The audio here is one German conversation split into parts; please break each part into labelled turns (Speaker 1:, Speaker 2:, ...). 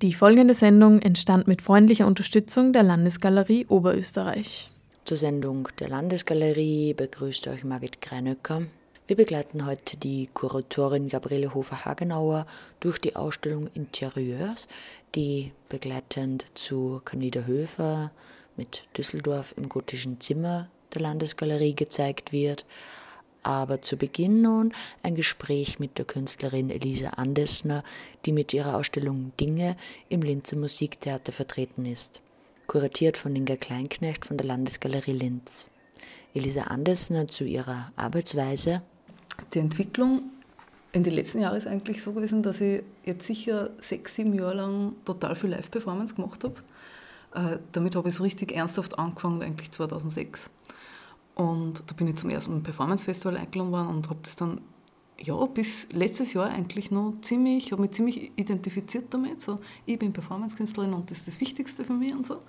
Speaker 1: Die folgende Sendung entstand mit freundlicher Unterstützung der Landesgalerie Oberösterreich.
Speaker 2: Zur Sendung der Landesgalerie begrüßt euch Margit Greinöcker. Wir begleiten heute die Kuratorin Gabriele Hofer-Hagenauer durch die Ausstellung Interieurs, die begleitend zu Candida Höfer mit Düsseldorf im gotischen Zimmer der Landesgalerie gezeigt wird. Aber zu Beginn nun ein Gespräch mit der Künstlerin Elisa Andesner, die mit ihrer Ausstellung Dinge im Linzer Musiktheater vertreten ist. Kuratiert von Inga Kleinknecht von der Landesgalerie Linz. Elisa Andesner zu ihrer Arbeitsweise.
Speaker 3: Die Entwicklung in den letzten Jahren ist eigentlich so gewesen, dass ich jetzt sicher sechs, sieben Jahre lang total viel Live-Performance gemacht habe. Äh, damit habe ich so richtig ernsthaft angefangen, eigentlich 2006. Und da bin ich zum ersten Performance-Festival eingeladen worden und habe das dann ja, bis letztes Jahr eigentlich noch ziemlich, habe mich ziemlich identifiziert damit. So, ich bin Performance-Künstlerin und das ist das Wichtigste für mich und so.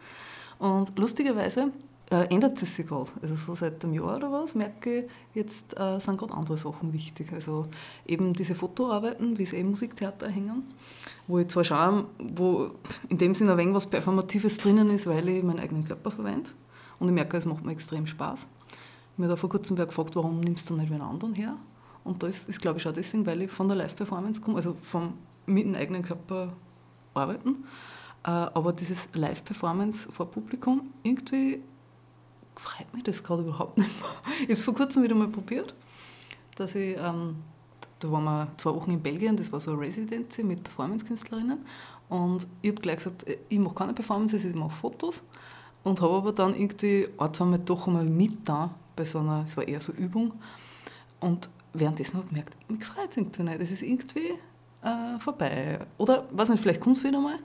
Speaker 3: Und lustigerweise äh, ändert es sich gerade. Also so seit einem Jahr oder was merke ich, jetzt äh, sind gerade andere Sachen wichtig. Also eben diese Fotoarbeiten, wie es eben Musiktheater hängen, wo ich zwar schaue, wo in dem Sinne ein wenig was Performatives drinnen ist, weil ich meinen eigenen Körper verwende. Und ich merke, es macht mir extrem Spaß. Mir hat vor kurzem wer gefragt, warum nimmst du nicht einen anderen her? Und das ist, glaube ich, auch deswegen, weil ich von der Live-Performance komme, also vom mit dem eigenen Körper arbeiten. Äh, aber dieses Live-Performance vor Publikum, irgendwie freut mich das gerade überhaupt nicht mehr. Ich habe es vor kurzem wieder mal probiert, dass ich, ähm, da waren wir zwei Wochen in Belgien, das war so eine Residency mit Performance-Künstlerinnen und ich habe gleich gesagt, äh, ich mache keine Performances, ich mache Fotos und habe aber dann irgendwie ein, zwei Mal doch einmal mit da bei so einer, es war eher so Übung. Und währenddessen habe ich gemerkt, mich freut es irgendwie nicht. Es ist irgendwie äh, vorbei. Oder, weiß nicht, vielleicht kommt es wieder mal.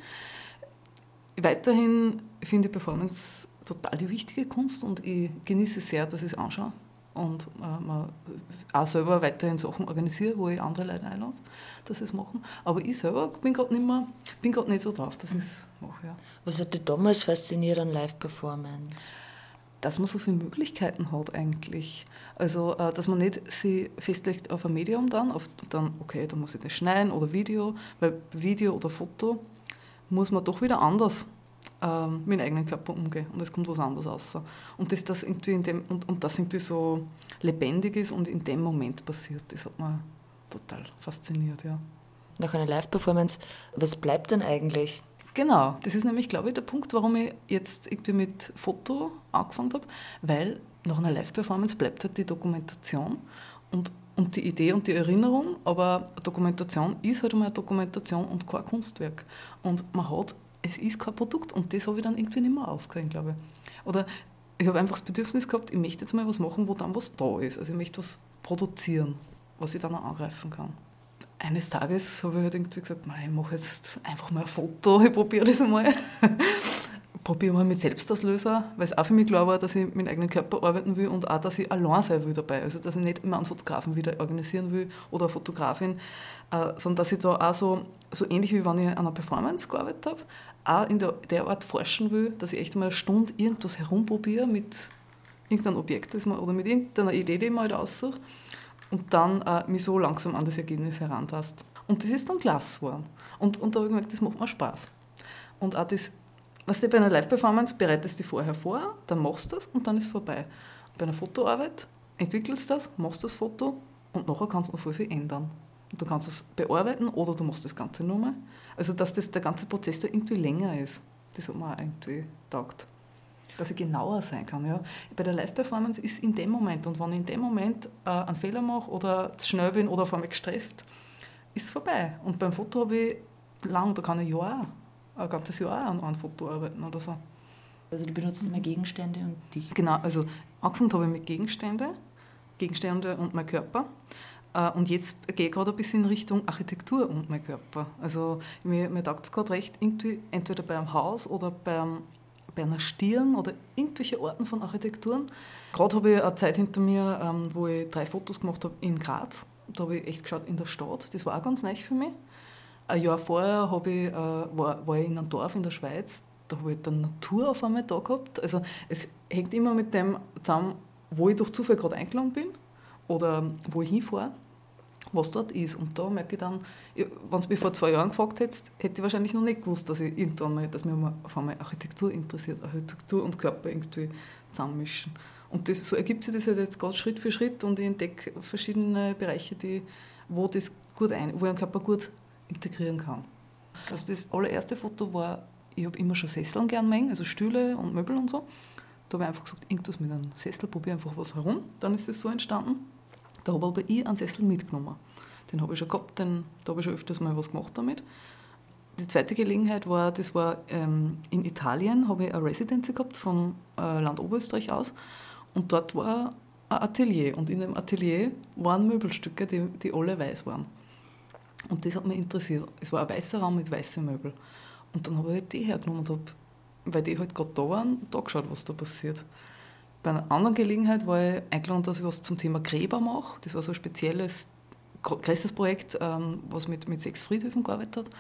Speaker 3: Weiterhin finde ich Performance total die wichtige Kunst und ich genieße sehr, dass ich es anschaue und äh, auch selber weiterhin Sachen organisiere, wo ich andere Leute einlade, dass sie es machen. Aber ich selber bin gerade nicht, mehr, bin nicht so drauf, dass ich es mache. Ja.
Speaker 2: Was hat dich damals fasziniert an Live-Performance?
Speaker 3: Dass man so viele Möglichkeiten hat eigentlich. Also, äh, dass man nicht sie festlegt auf ein Medium dann, auf dann, okay, dann muss ich das schneiden oder Video, weil Video oder Foto muss man doch wieder anders ähm, mit dem eigenen Körper umgehen und es kommt was anderes raus. Und dass das irgendwie in dem, und, und das irgendwie so lebendig ist und in dem Moment passiert, das hat mich total fasziniert, ja.
Speaker 2: Nach einer Live-Performance, was bleibt denn eigentlich?
Speaker 3: Genau, das ist nämlich, glaube ich, der Punkt, warum ich jetzt irgendwie mit Foto angefangen habe, weil nach einer Live-Performance bleibt halt die Dokumentation und, und die Idee und die Erinnerung, aber Dokumentation ist halt einmal eine Dokumentation und kein Kunstwerk. Und man hat, es ist kein Produkt und das habe ich dann irgendwie nicht mehr ausgehört, glaube ich. Oder ich habe einfach das Bedürfnis gehabt, ich möchte jetzt mal was machen, wo dann was da ist. Also ich möchte was produzieren, was ich dann auch angreifen kann eines Tages habe ich halt irgendwie gesagt, ich mache jetzt einfach mal ein Foto, ich probiere das einmal. probiere mal mit Selbstauslöser, weil es auch für mich klar war, dass ich mit meinem eigenen Körper arbeiten will und auch, dass ich allein sein will dabei. Also, dass ich nicht immer einen Fotografen wieder organisieren will oder eine Fotografin, äh, sondern dass ich da auch so, so ähnlich wie wenn ich an einer Performance gearbeitet habe, auch in der, der Art forschen will, dass ich echt mal eine Stunde irgendwas herumprobiere mit irgendeinem Objekt das man, oder mit irgendeiner Idee, die ich mir halt aussuche und dann äh, mich so langsam an das Ergebnis herantast. Und das ist dann klasse geworden. Und, und da habe ich gemerkt, das macht mir Spaß. Und auch das, was du bei einer Live-Performance bereitest du vorher vor, dann machst du das und dann ist es vorbei. Bei einer Fotoarbeit entwickelst du das, machst das Foto und nachher kannst du noch viel, viel ändern. Und du kannst es bearbeiten oder du machst das Ganze nochmal. Also, dass das, der ganze Prozess da irgendwie länger ist, das hat mir auch irgendwie taugt dass ich genauer sein kann. Ja. Bei der Live-Performance ist in dem Moment und wenn ich in dem Moment äh, einen Fehler mache oder zu schnell bin oder vor mir gestresst, ist vorbei. Und beim Foto habe ich lang, da kann ich Jahr, ein ganzes Jahr an einem Foto arbeiten oder so.
Speaker 2: Also du benutzt immer Gegenstände und dich?
Speaker 3: Genau, also angefangen habe ich mit Gegenstände, Gegenstände und mein Körper. Äh, und jetzt gehe ich gerade ein bisschen in Richtung Architektur und mein Körper. Also mir, mir taugt es gerade recht, irgendwie entweder beim Haus oder beim bei einer Stirn oder irgendwelche Orten von Architekturen. Gerade habe ich eine Zeit hinter mir, ähm, wo ich drei Fotos gemacht habe in Graz. Da habe ich echt geschaut in der Stadt. Das war auch ganz neu für mich. Ein Jahr vorher habe ich, äh, war, war ich in einem Dorf in der Schweiz. Da habe ich dann Natur auf einmal da gehabt. Also es hängt immer mit dem zusammen, wo ich durch Zufall gerade eingeladen bin oder wo ich hinfahre was dort ist. Und da merke ich dann, wenn du mich vor zwei Jahren gefragt hättest, hätte ich wahrscheinlich noch nicht gewusst, dass ich irgendwann mal, dass mich auf einmal Architektur interessiert, Architektur und Körper irgendwie zusammenmischen. Und das, so ergibt sich das halt jetzt gerade Schritt für Schritt und ich entdecke verschiedene Bereiche, die, wo, das gut ein, wo ich einen Körper gut integrieren kann. Also das allererste Foto war, ich habe immer schon Sesseln gern mengen, also Stühle und Möbel und so. Da habe ich einfach gesagt, irgendwas mit einem Sessel, probiere einfach was herum. Dann ist das so entstanden. Da habe aber ich einen Sessel mitgenommen. Den habe ich schon gehabt, den, da habe ich schon öfters mal was gemacht damit. Die zweite Gelegenheit war, das war ähm, in Italien, habe ich eine Residency gehabt von äh, Land Oberösterreich aus. Und dort war ein Atelier. Und in dem Atelier waren Möbelstücke, die, die alle weiß waren. Und das hat mich interessiert. Es war ein weißer Raum mit weißen Möbeln. Und dann habe ich halt die hergenommen und habe, weil die halt gerade da waren, da geschaut, was da passiert. Bei einer anderen Gelegenheit war ich eingeladen, dass ich was zum Thema Gräber mache. Das war so ein spezielles, größtes Projekt, ähm, was mit, mit sechs Friedhöfen gearbeitet hat.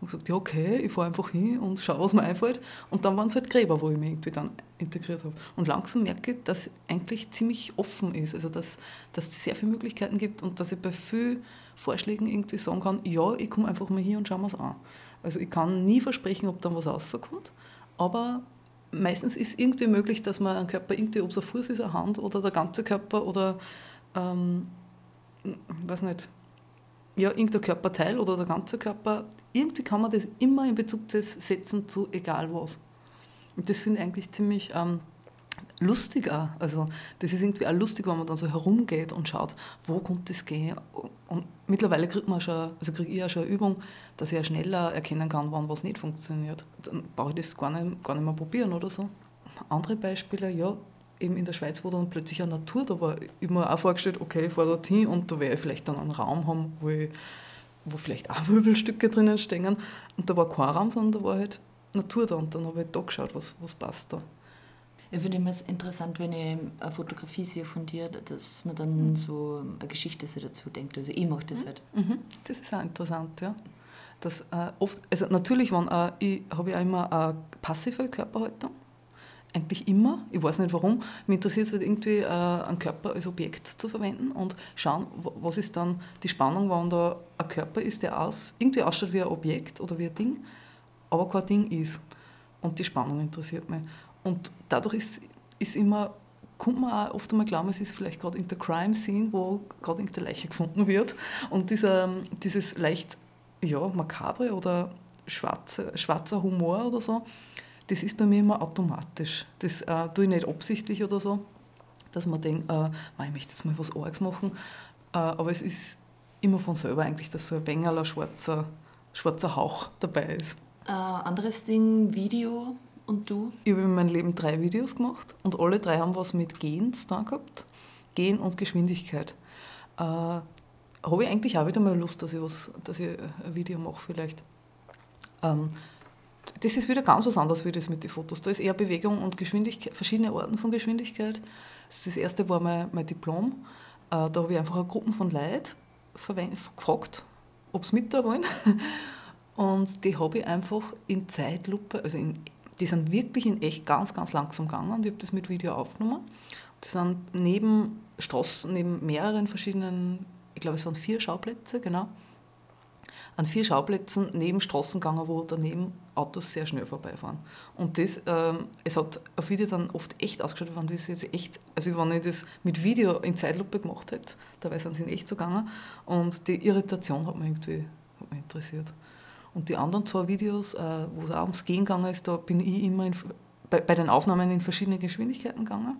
Speaker 3: Und gesagt, ja okay, ich fahre einfach hin und schaue, was mir einfällt. Und dann waren es halt Gräber, wo ich mich irgendwie dann integriert habe. Und langsam merke ich, dass eigentlich ziemlich offen ist, also dass, dass es sehr viele Möglichkeiten gibt und dass ich bei vielen Vorschlägen irgendwie sagen kann, ja, ich komme einfach mal hier und schaue mir es an. Also ich kann nie versprechen, ob dann was rauskommt, aber meistens ist irgendwie möglich, dass man einen Körper irgendwie, ob es ein Fuß ist, eine Hand oder der ganze Körper oder, ähm, weiß nicht, ja, irgendein Körperteil oder der ganze Körper, irgendwie kann man das immer in Bezug setzen zu egal was. Und das finde ich eigentlich ziemlich ähm, lustig auch. Also das ist irgendwie auch lustig, wenn man dann so herumgeht und schaut, wo kommt das gehen. Und mittlerweile kriegt man schon, also kriege ich auch schon eine Übung, dass ich ja schneller erkennen kann, wann was nicht funktioniert. Dann brauche ich das gar nicht, gar nicht mehr probieren oder so. Andere Beispiele, ja, eben in der Schweiz, wo dann plötzlich eine Natur da war, ich mir auch vorgestellt, okay, ich fahre dorthin und da werde ich vielleicht dann einen Raum haben, wo, ich, wo vielleicht auch Möbelstücke drinnen stehen. Und da war kein Raum, sondern da war halt Natur da und dann habe ich da geschaut, was, was passt da.
Speaker 2: Ich finde immer interessant, wenn ich eine Fotografie sehe von dir, dass man dann mhm. so eine Geschichte dazu denkt. Also ich mache das mhm. halt.
Speaker 3: Mhm. Das ist auch interessant, ja. Das, äh, oft, also natürlich wenn, äh, ich habe ja immer eine passive Körperhaltung. Eigentlich immer. Ich weiß nicht warum. Mich interessiert es halt irgendwie, äh, einen Körper als Objekt zu verwenden und schauen, was ist dann die Spannung, wenn da ein Körper ist, der aus, irgendwie ausschaut wie ein Objekt oder wie ein Ding, aber kein Ding ist. Und die Spannung interessiert mich. Und dadurch ist, ist immer, kommt man auch oft einmal glauben, es ist vielleicht gerade in der Crime-Scene, wo gerade irgendeine Leiche gefunden wird. Und dieser, dieses leicht ja, makabre oder schwarze, schwarzer Humor oder so, das ist bei mir immer automatisch. Das äh, tue ich nicht absichtlich oder so, dass man denkt, äh, ich möchte jetzt mal was Arges machen. Äh, aber es ist immer von selber eigentlich, dass so ein Bengaler schwarzer, schwarzer Hauch dabei ist.
Speaker 2: Äh, anderes Ding, Video. Und du?
Speaker 3: Ich habe in meinem Leben drei Videos gemacht und alle drei haben was mit Gehen zu tun gehabt. Gehen und Geschwindigkeit. Äh, habe ich eigentlich auch wieder mal Lust, dass ich, was, dass ich ein Video mache vielleicht. Ähm, das ist wieder ganz was anderes wie das mit den Fotos. Da ist eher Bewegung und Geschwindigkeit, verschiedene Arten von Geschwindigkeit. Das erste war mein, mein Diplom. Äh, da habe ich einfach eine Gruppe von Leuten gefragt, ob sie mit da wollen. Und die habe ich einfach in Zeitlupe, also in die sind wirklich in echt ganz, ganz langsam gegangen und ich habe das mit Video aufgenommen. Die sind neben Straßen, neben mehreren verschiedenen, ich glaube es waren vier Schauplätze, genau, an vier Schauplätzen neben Straßen gegangen, wo daneben Autos sehr schnell vorbeifahren. Und das, ähm, es hat auf Video dann oft echt ausgeschaut, wenn das jetzt echt, also wenn ich das mit Video in Zeitlupe gemacht hätte, dabei sind sie in echt so gegangen und die Irritation hat mich irgendwie hat mich interessiert. Und die anderen zwei Videos, äh, wo es auch ums Gehen gegangen ist, da bin ich immer in, bei, bei, den Aufnahmen in verschiedene Geschwindigkeiten gegangen.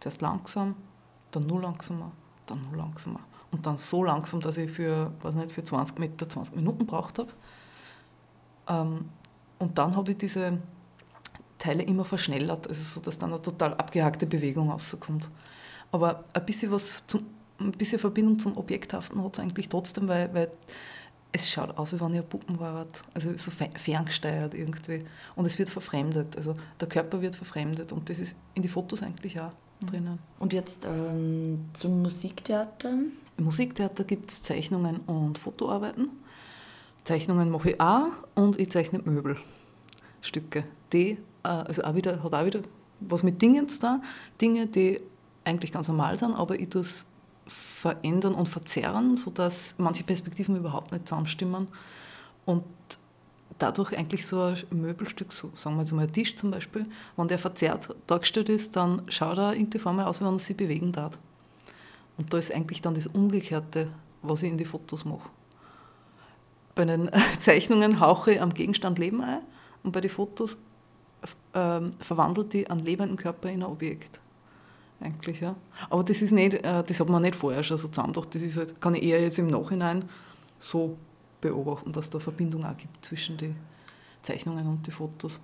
Speaker 3: Zuerst langsam, dann nur langsamer, dann nur langsamer. Und dann so langsam, dass ich für, weiß nicht, für 20 Meter 20 Minuten braucht habe. Ähm, und dann habe ich diese Teile immer verschnellert, also so, dass dann eine total abgehackte Bewegung rauskommt. Aber ein bisschen was zum, ein bisschen Verbindung zum Objekthaften hat es eigentlich trotzdem, weil, weil es schaut aus, wie wenn ihr Puppen wart, also so ferngesteuert irgendwie. Und es wird verfremdet, also der Körper wird verfremdet und das ist in die Fotos eigentlich auch mhm. drinnen.
Speaker 2: Und jetzt ähm, zum Musiktheater?
Speaker 3: Im Musiktheater gibt es Zeichnungen und Fotoarbeiten. Zeichnungen mache ich auch und ich zeichne Möbelstücke. Die, äh, also auch wieder, hat auch wieder was mit Dingen zu tun. Dinge, die eigentlich ganz normal sind, aber ich tue es verändern und verzerren, sodass manche Perspektiven überhaupt nicht zusammenstimmen und dadurch eigentlich so ein Möbelstück, so sagen wir jetzt mal ein Tisch zum Beispiel, wenn der verzerrt dargestellt ist, dann schaut er irgendwie vor mir aus, wie wenn er sich bewegen darf. Und da ist eigentlich dann das Umgekehrte, was ich in die Fotos mache. Bei den Zeichnungen hauche ich am Gegenstand Leben ein und bei den Fotos äh, verwandelt die einen lebenden Körper in ein Objekt. Eigentlich, ja. Aber das ist nicht, äh, das hat man nicht vorher schon so zusammengedacht. Das ist halt, kann ich eher jetzt im Nachhinein so beobachten, dass da Verbindung auch gibt zwischen den Zeichnungen und den Fotos.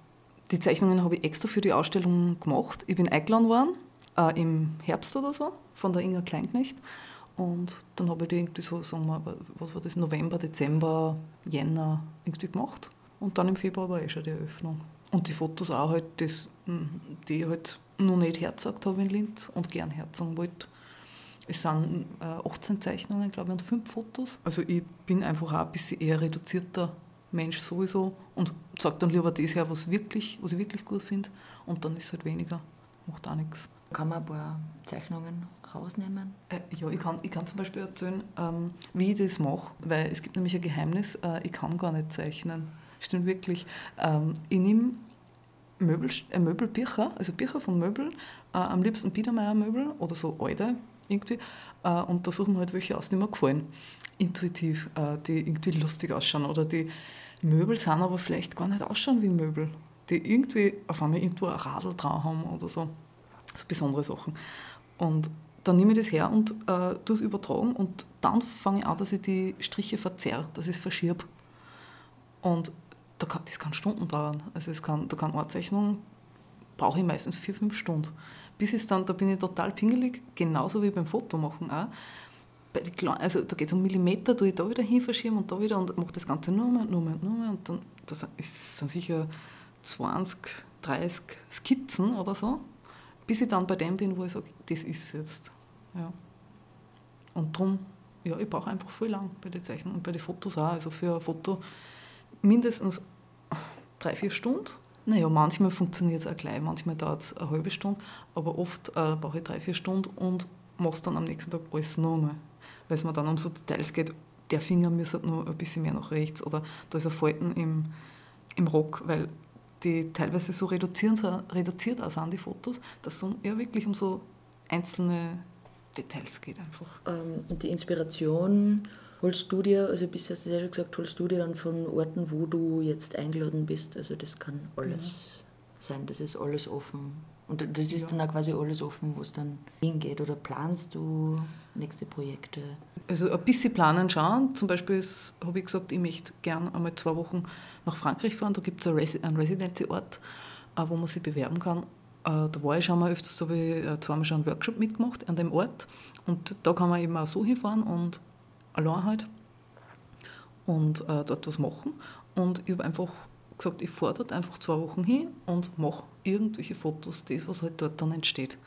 Speaker 3: Die Zeichnungen habe ich extra für die Ausstellung gemacht. Ich bin eingeladen worden, äh, im Herbst oder so, von der Inga Kleinknecht. Und dann habe ich die irgendwie so, sagen wir, was war das, November, Dezember, Jänner irgendwie gemacht. Und dann im Februar war eh schon die Eröffnung. Und die Fotos auch halt, das, hm, die ich halt noch nicht herzagt habe in Linz und gern herzagen wollte. Es sind äh, 18 Zeichnungen, glaube ich, und 5 Fotos. Also ich bin einfach auch ein bisschen eher reduzierter Mensch sowieso und sage dann lieber das her, was, wirklich, was ich wirklich gut finde und dann ist es halt weniger. Macht auch nichts.
Speaker 2: Kann man ein paar Zeichnungen rausnehmen?
Speaker 3: Äh, ja, ich kann, ich kann zum Beispiel erzählen, ähm, wie ich das mache, weil es gibt nämlich ein Geheimnis, äh, ich kann gar nicht zeichnen. Stimmt wirklich. Ähm, ich nehme Möbel, äh, Möbelbücher, also Bücher von Möbeln, äh, am liebsten Biedermeier-Möbel oder so alte irgendwie. Äh, und da suchen wir halt welche aus, die mir gefallen. Intuitiv, äh, die irgendwie lustig ausschauen. Oder die Möbel sind aber vielleicht gar nicht ausschauen wie Möbel. Die irgendwie auf einmal irgendwo ein Radl drauf haben oder so. So besondere Sachen. Und dann nehme ich das her und äh, tue es übertragen und dann fange ich an, dass ich die Striche verzerre, dass ich es verschirbe. Und da kann, das kann Stunden dauern. Also es kann, da kann eine Zeichnung, brauche ich meistens vier, fünf Stunden bis es dann, da bin ich total pingelig, genauso wie beim Fotomachen auch. also da geht es um Millimeter, tue ich da wieder hin verschieben und da wieder und mache das Ganze nur mehr, nur mehr, nur mehr und dann das sind sicher 20, 30 Skizzen oder so, bis ich dann bei dem bin, wo ich sage, das ist jetzt. Ja. Und darum, ja, ich brauche einfach voll lang bei den Zeichnungen und bei den Fotos auch. Also für ein Foto mindestens drei, vier Stunden naja, manchmal funktioniert es auch gleich, manchmal dauert es eine halbe Stunde, aber oft äh, brauche ich drei, vier Stunden und mache es dann am nächsten Tag alles nochmal. Weil es mir dann um so Details geht, der Finger müsste nur ein bisschen mehr nach rechts oder da ist ein Falten im, im Rock, weil die teilweise so reduziert, reduziert auch sind, die Fotos, dass es dann eher wirklich um so einzelne Details geht einfach.
Speaker 2: Ähm, die Inspiration holst du dir, also bisher hast du ja schon gesagt, holst du dir dann von Orten, wo du jetzt eingeladen bist. Also das kann alles ja. sein, das ist alles offen. Und das ist ja. dann auch quasi alles offen, wo es dann hingeht. Oder planst du nächste Projekte?
Speaker 3: Also ein bisschen planen schauen. Zum Beispiel habe ich gesagt, ich möchte gerne einmal zwei Wochen nach Frankreich fahren. Da gibt es einen, Resi einen Residency-Ort, äh, wo man sich bewerben kann. Äh, da war ich schon mal öfters, da habe ich äh, zweimal schon einen Workshop mitgemacht an dem Ort. Und da kann man eben auch so hinfahren und allein halt und äh, dort was machen. Und ich habe einfach gesagt, ich fahre dort einfach zwei Wochen hin und mache irgendwelche Fotos, das, was halt dort dann entsteht.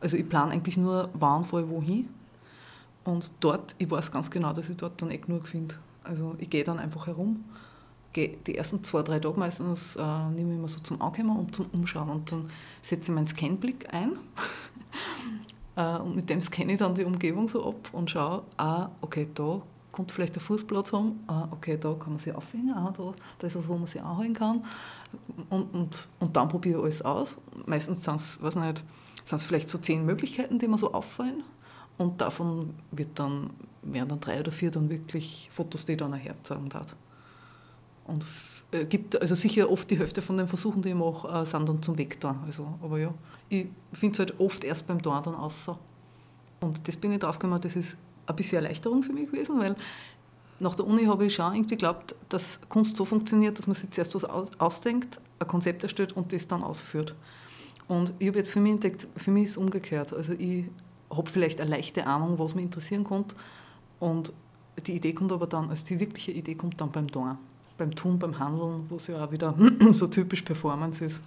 Speaker 3: Also ich plane eigentlich nur, wann fahre ich wohin. Und dort, ich weiß ganz genau, dass ich dort dann eh genug finde. Also ich gehe dann einfach herum, gehe die ersten zwei, drei Tage meistens, äh, nehme ich immer so zum Ankommen und zum Umschauen. Und dann setze ich meinen Scanblick ein und mit dem scanne ich dann die Umgebung so ab und schaue, ah, okay, da kommt vielleicht der Fußplatz haben, ah, okay, da kann man sich aufhängen, ah, da, da ist was, wo man sich anhalten kann. Und, und, und dann probiere ich alles aus. Meistens sind es, vielleicht so zehn Möglichkeiten, die mir so auffallen. Und davon wird dann, werden dann drei oder vier dann wirklich Fotos, die dann herzeigen darf. Und äh, gibt also sicher oft die Hälfte von den Versuchen, die ich mache, äh, sind dann zum Vektor. Also, aber ja, ich finde es halt oft erst beim Tor dann außer. Und das bin ich draufgekommen, das ist ein bisschen Erleichterung für mich gewesen, weil nach der Uni habe ich schon irgendwie geglaubt, dass Kunst so funktioniert, dass man sich zuerst was ausdenkt, ein Konzept erstellt und das dann ausführt. Und ich habe jetzt für mich entdeckt, für mich ist es umgekehrt. Also ich habe vielleicht eine leichte Ahnung, was mich interessieren könnte und die Idee kommt aber dann, also die wirkliche Idee kommt dann beim Tor beim Tun, beim Handeln, wo es ja auch wieder so typisch Performance ist.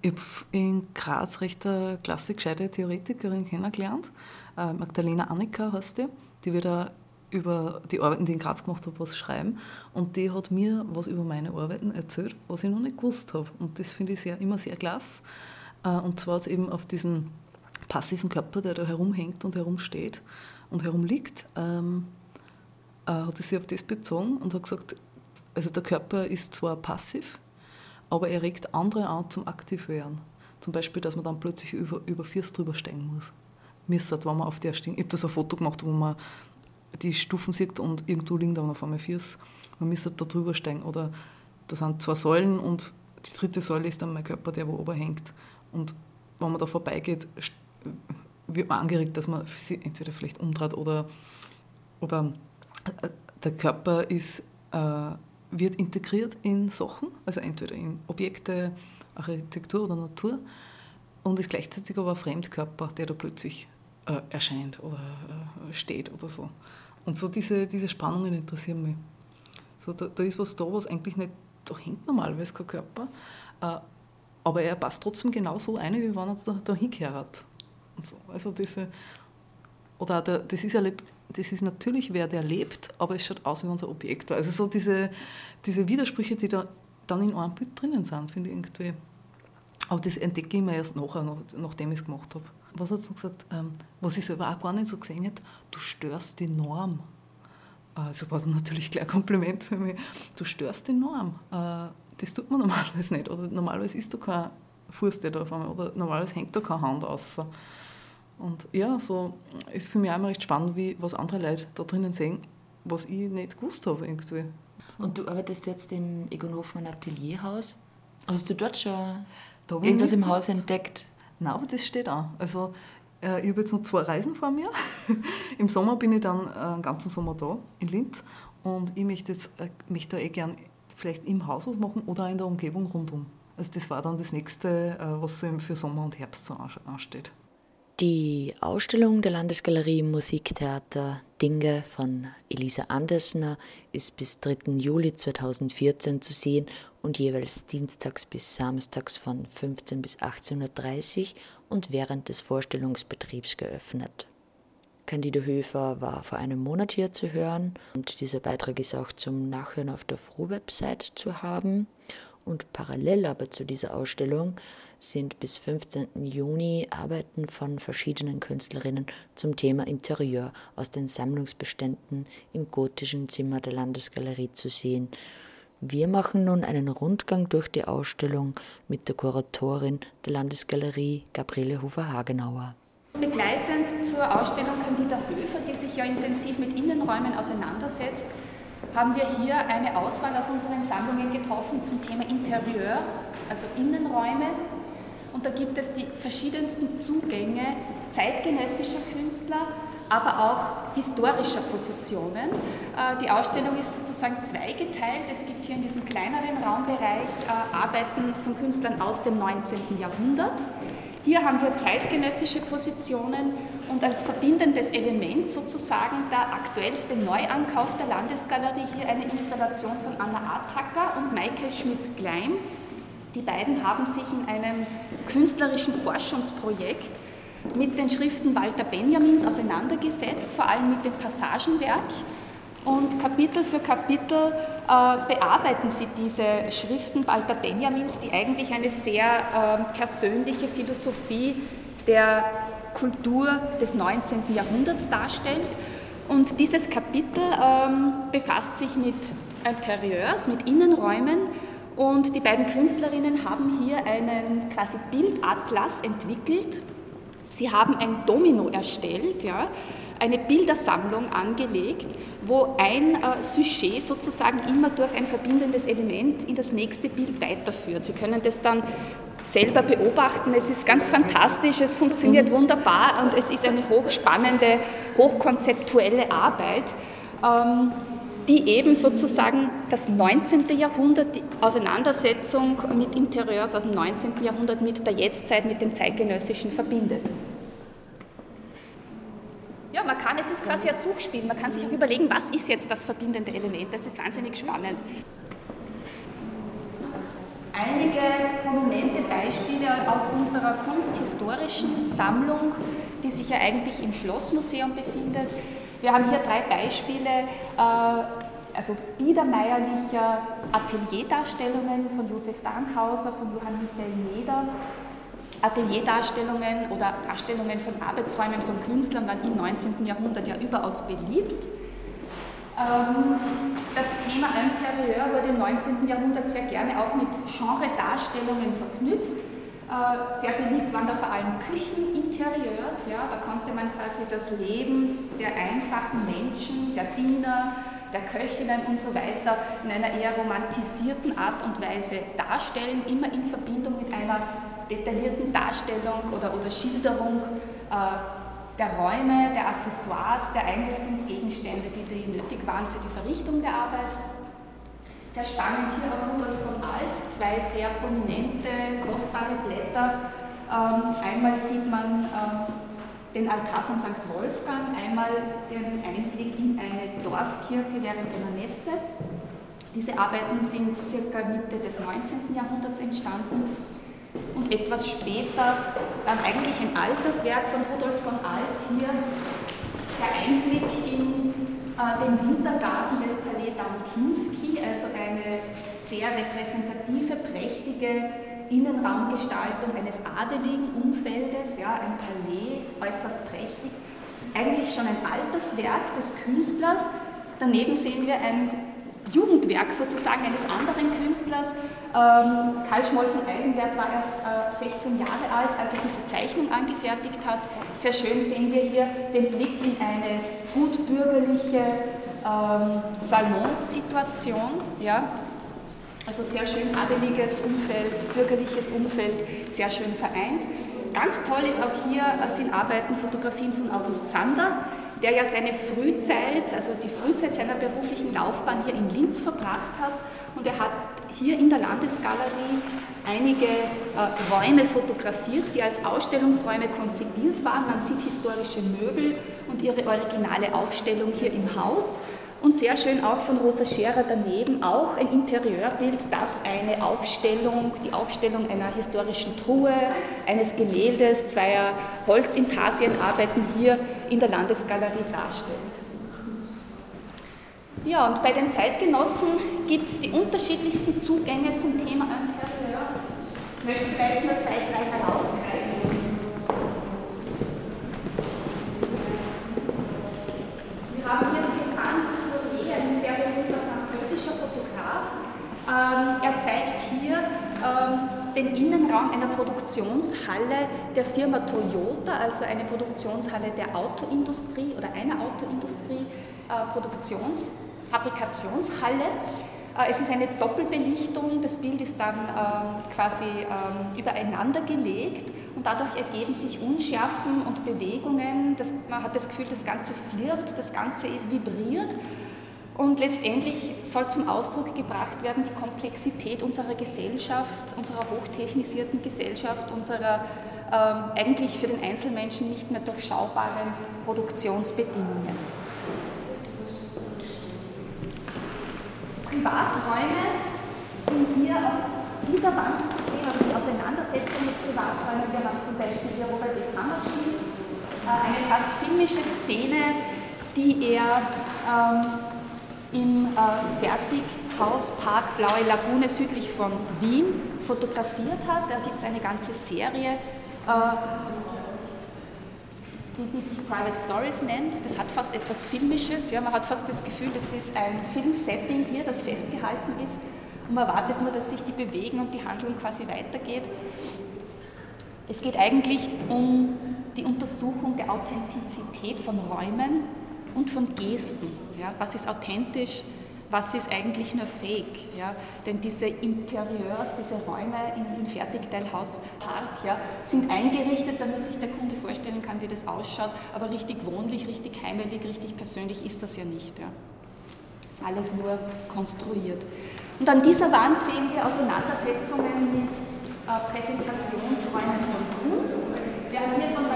Speaker 3: Ich habe in Graz recht eine klasse, gescheite Theoretikerin kennengelernt. Äh, Magdalena Annika heißt die. Die wird auch über die Arbeiten, die ich in Graz gemacht habe, was schreiben. Und die hat mir was über meine Arbeiten erzählt, was ich noch nicht gewusst habe. Und das finde ich sehr, immer sehr klasse. Äh, und zwar eben auf diesen passiven Körper, der da herumhängt und herumsteht und herumliegt, ähm, äh, hat sie sich auf das bezogen und hat gesagt, also der Körper ist zwar passiv, aber er regt andere an zum aktiv werden. Zum Beispiel, dass man dann plötzlich über, über Viers drüber steigen muss. Müssert, wenn man auf der stehen. Ich habe das ein Foto gemacht, wo man die Stufen sieht und irgendwo liegen dann auf einmal Viers. Man müsste da drüber steigen. Oder da sind zwei Säulen und die dritte Säule ist dann mein Körper, der wo oben hängt. Und wenn man da vorbeigeht, wird man angeregt, dass man sich entweder vielleicht umdreht oder, oder der Körper ist, äh, wird integriert in Sachen, also entweder in Objekte, Architektur oder Natur und ist gleichzeitig aber ein Fremdkörper, der da plötzlich äh, erscheint oder äh, steht oder so. Und so diese, diese Spannungen interessieren mich. So, da, da ist was da, was eigentlich nicht, da hängt normalerweise kein Körper, äh, aber er passt trotzdem genauso ein, wie wenn er da, da hingehört. So. Also diese, oder der, das, ist ja, das ist natürlich wer, der lebt, aber es schaut aus wie unser Objekt. Also so diese, diese Widersprüche, die da dann in einem Bild drinnen sind, finde ich irgendwie. Aber das entdecke ich mir erst nachher, nachdem ich es gemacht habe. Was hat sie gesagt? Ähm, was ich selber auch gar nicht so gesehen habe, du störst die Norm. Also war das natürlich gleich ein Kompliment für mich. Du störst die Norm. Äh, das tut man normalerweise nicht. Oder normalerweise ist da kein Fuß, der da auf einmal, oder normalerweise hängt da keine Hand aus. Und ja, so ist für mich auch immer recht spannend, wie, was andere Leute da drinnen sehen, was ich nicht gewusst habe irgendwie.
Speaker 2: Und du arbeitest jetzt im Egon Hofmann Atelierhaus. Hast du dort schon irgendwas im Haus entdeckt?
Speaker 3: Nein, aber das steht auch. Also äh, ich habe jetzt noch zwei Reisen vor mir. Im Sommer bin ich dann äh, einen ganzen Sommer da in Linz und ich möchte, jetzt, äh, möchte da eh gern vielleicht im Haus was machen oder in der Umgebung rundum. Also das war dann das nächste, was so für Sommer und Herbst so ansteht.
Speaker 2: Die Ausstellung der Landesgalerie Musiktheater Dinge von Elisa Andersner ist bis 3. Juli 2014 zu sehen und jeweils dienstags bis samstags von 15 bis 18.30 Uhr und während des Vorstellungsbetriebs geöffnet. Candide Höfer war vor einem Monat hier zu hören und dieser Beitrag ist auch zum Nachhören auf der Froh-Website zu haben. Und parallel aber zu dieser Ausstellung sind bis 15. Juni Arbeiten von verschiedenen Künstlerinnen zum Thema Interieur aus den Sammlungsbeständen im gotischen Zimmer der Landesgalerie zu sehen. Wir machen nun einen Rundgang durch die Ausstellung mit der Kuratorin der Landesgalerie Gabriele Hofer-Hagenauer.
Speaker 4: Begleitend zur Ausstellung Candida Höfer, die sich ja intensiv mit Innenräumen auseinandersetzt, haben wir hier eine Auswahl aus unseren Sammlungen getroffen zum Thema Interieurs, also Innenräume. Und da gibt es die verschiedensten Zugänge zeitgenössischer Künstler, aber auch historischer Positionen. Äh, die Ausstellung ist sozusagen zweigeteilt. Es gibt hier in diesem kleineren Raumbereich äh, Arbeiten von Künstlern aus dem 19. Jahrhundert. Hier haben wir zeitgenössische Positionen und als verbindendes Element sozusagen der aktuellste Neuankauf der Landesgalerie hier eine Installation von Anna Attacker und Maike Schmidt-Gleim. Die beiden haben sich in einem künstlerischen Forschungsprojekt mit den Schriften Walter Benjamins auseinandergesetzt, vor allem mit dem Passagenwerk. Und Kapitel für Kapitel äh, bearbeiten sie diese Schriften Walter Benjamins, die eigentlich eine sehr äh, persönliche Philosophie der Kultur des 19. Jahrhunderts darstellt. Und dieses Kapitel ähm, befasst sich mit Interieurs, mit Innenräumen. Und die beiden Künstlerinnen haben hier einen quasi Bildatlas entwickelt. Sie haben ein Domino erstellt, ja, eine Bildersammlung angelegt, wo ein äh, Sujet sozusagen immer durch ein verbindendes Element in das nächste Bild weiterführt. Sie können das dann selber beobachten. Es ist ganz fantastisch, es funktioniert mhm. wunderbar und es ist eine hochspannende, hochkonzeptuelle Arbeit, ähm, die eben sozusagen das 19. Jahrhundert, die Auseinandersetzung mit Interieurs aus dem 19. Jahrhundert mit der Jetztzeit, mit dem zeitgenössischen verbindet. Ja, man kann, es ist quasi ein Suchspiel, man kann sich auch überlegen, was ist jetzt das verbindende Element, das ist wahnsinnig spannend einige prominente Beispiele aus unserer kunsthistorischen Sammlung, die sich ja eigentlich im Schlossmuseum befindet. Wir haben hier drei Beispiele, äh, also biedermeierlicher Atelierdarstellungen von Josef Danhauser, von Johann Michael Neder Atelierdarstellungen oder Darstellungen von Arbeitsräumen von Künstlern waren im 19. Jahrhundert ja überaus beliebt. Ähm, das Thema Interieur wurde im 19. Jahrhundert sehr gerne auch mit Genre-Darstellungen verknüpft. Äh, sehr beliebt waren da vor allem Kücheninterieurs. Ja, da konnte man quasi das Leben der einfachen Menschen, der Diener, der Köchinnen und so weiter in einer eher romantisierten Art und Weise darstellen, immer in Verbindung mit einer detaillierten Darstellung oder, oder Schilderung äh, der Räume, der Accessoires, der Einrichtungsgegenstände, die, die nötig waren für die Verrichtung der Arbeit. Sehr spannend hier auch Rudolf von zwei sehr prominente, kostbare Blätter. Ähm, einmal sieht man ähm, den Altar von St. Wolfgang, einmal den Einblick in eine Dorfkirche während einer Messe. Diese Arbeiten sind circa Mitte des 19. Jahrhunderts entstanden und etwas später dann eigentlich ein altes Werk von Rudolf von Alt hier, der Einblick in äh, den Wintergarten des Palais Damkinski, also eine sehr repräsentative, prächtige Innenraumgestaltung eines adeligen Umfeldes, ja, ein Palais, äußerst prächtig. Eigentlich schon ein altes Werk des Künstlers. Daneben sehen wir ein Jugendwerk sozusagen eines anderen Künstlers. Ähm, Karl Schmoll von Eisenwert war erst äh, 16 Jahre alt, als er diese Zeichnung angefertigt hat. Sehr schön sehen wir hier den Blick in eine gut bürgerliche ähm, Salonsituation. Ja? Also sehr schön adeliges Umfeld, bürgerliches Umfeld, sehr schön vereint. Ganz toll ist auch hier, äh, sind Arbeiten, Fotografien von August Zander, der ja seine Frühzeit, also die Frühzeit seiner beruflichen Laufbahn hier in Linz verbracht hat. Und er hat hier in der Landesgalerie einige äh, Räume fotografiert, die als Ausstellungsräume konzipiert waren. Man sieht historische Möbel und ihre originale Aufstellung hier im Haus. Und sehr schön auch von Rosa Scherer daneben auch ein Interieurbild, das eine Aufstellung, die Aufstellung einer historischen Truhe, eines Gemäldes, zweier Holzintarsienarbeiten hier in der Landesgalerie darstellt. Ja, und bei den Zeitgenossen gibt es die unterschiedlichsten Zugänge zum Thema Interieur. Ich möchte vielleicht nur zwei, drei herausgreifen. Zeigt hier ähm, den Innenraum einer Produktionshalle der Firma Toyota, also eine Produktionshalle der Autoindustrie oder einer Autoindustrie, äh, Produktions-, Fabrikationshalle. Äh, es ist eine Doppelbelichtung, das Bild ist dann ähm, quasi übereinander gelegt und dadurch ergeben sich Unschärfen und Bewegungen. Das, man hat das Gefühl, das Ganze flirrt, das Ganze ist vibriert und letztendlich soll zum Ausdruck gebracht werden die Komplexität unserer Gesellschaft, unserer hochtechnisierten Gesellschaft, unserer ähm, eigentlich für den Einzelmenschen nicht mehr durchschaubaren Produktionsbedingungen. Privaträume sind hier auf dieser Wand zu sehen, oder die Auseinandersetzung mit Privaträumen. Wir haben zum Beispiel hier Robert E. Hammerschmidt, äh, eine fast filmische Szene, die er ähm, im äh, Fertighaus Park Blaue Lagune südlich von Wien fotografiert hat. Da gibt es eine ganze Serie, äh, die, die, sich Private Stories nennt. Das hat fast etwas Filmisches. Ja, man hat fast das Gefühl, das ist ein Filmsetting hier, das festgehalten ist. Und man wartet nur, dass sich die bewegen und die Handlung quasi weitergeht. Es geht eigentlich um die Untersuchung der Authentizität von Räumen und von Gesten. Ja? Was ist authentisch, was ist eigentlich nur Fake? Ja? Denn diese Interieurs, diese Räume im, im Fertigteilhaus Park ja, sind eingerichtet, damit sich der Kunde vorstellen kann, wie das ausschaut, aber richtig wohnlich, richtig heimelig, richtig persönlich ist das ja nicht. Ja? Ist alles nur konstruiert. Und an dieser Wand sehen wir Auseinandersetzungen mit äh, Präsentationsräumen von Kunst. Wir haben hier von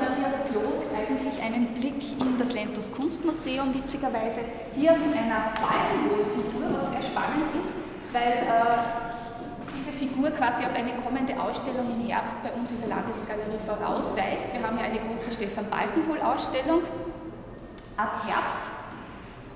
Speaker 4: Kloß eigentlich einen Blick in das Lentos Kunstmuseum, witzigerweise hier mit einer Balkenwohl-Figur, was sehr spannend ist, weil äh, diese Figur quasi auf eine kommende Ausstellung im Herbst bei uns in der Landesgalerie vorausweist. Wir haben ja eine große Stefan Balkenhol-Ausstellung ab Herbst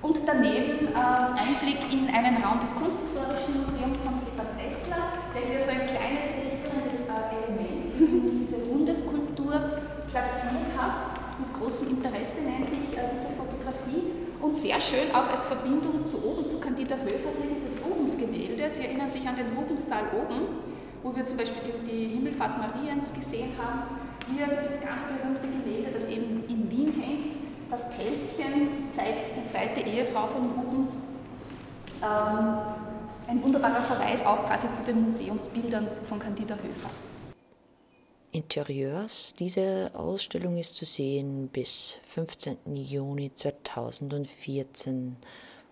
Speaker 4: und daneben äh, Einblick in einen Raum des Kunsthistorischen Museums von Peter Dressler, der hier so ein kleines irritierendes äh, Element, diese runde Kultur platziert hat. Mit großem Interesse nennt sich äh, diese Fotografie und sehr schön auch als Verbindung zu oben, zu Candida Höfer, hier dieses Rubensgemälde. Sie erinnern sich an den Rubenssaal oben, wo wir zum Beispiel die, die Himmelfahrt Mariens gesehen haben. Hier dieses ganz berühmte Gemälde, das eben in Wien hängt. Das Pelzchen zeigt die zweite Ehefrau von Rubens. Ähm, ein wunderbarer Verweis auch quasi zu den Museumsbildern von Candida Höfer.
Speaker 2: Interieurs. Diese Ausstellung ist zu sehen bis 15. Juni 2014.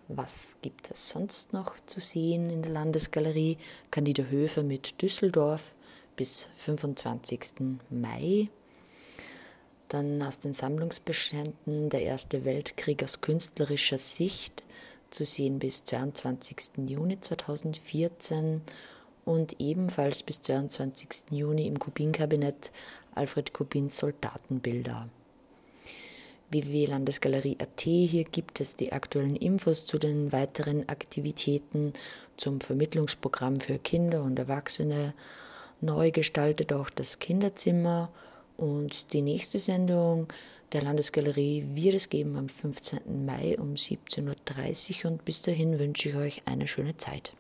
Speaker 2: Was gibt es sonst noch zu sehen in der Landesgalerie? Candida Höfer mit Düsseldorf bis 25. Mai. Dann aus den Sammlungsbeständen der Erste Weltkrieg aus künstlerischer Sicht zu sehen bis 22. Juni 2014 und ebenfalls bis 22. Juni im Kubin-Kabinett Alfred Kubins Soldatenbilder. www.landesgalerie.at, hier gibt es die aktuellen Infos zu den weiteren Aktivitäten, zum Vermittlungsprogramm für Kinder und Erwachsene. Neu gestaltet auch das Kinderzimmer und die nächste Sendung der Landesgalerie wird es geben am 15. Mai um 17.30 Uhr und bis dahin wünsche ich euch eine schöne Zeit.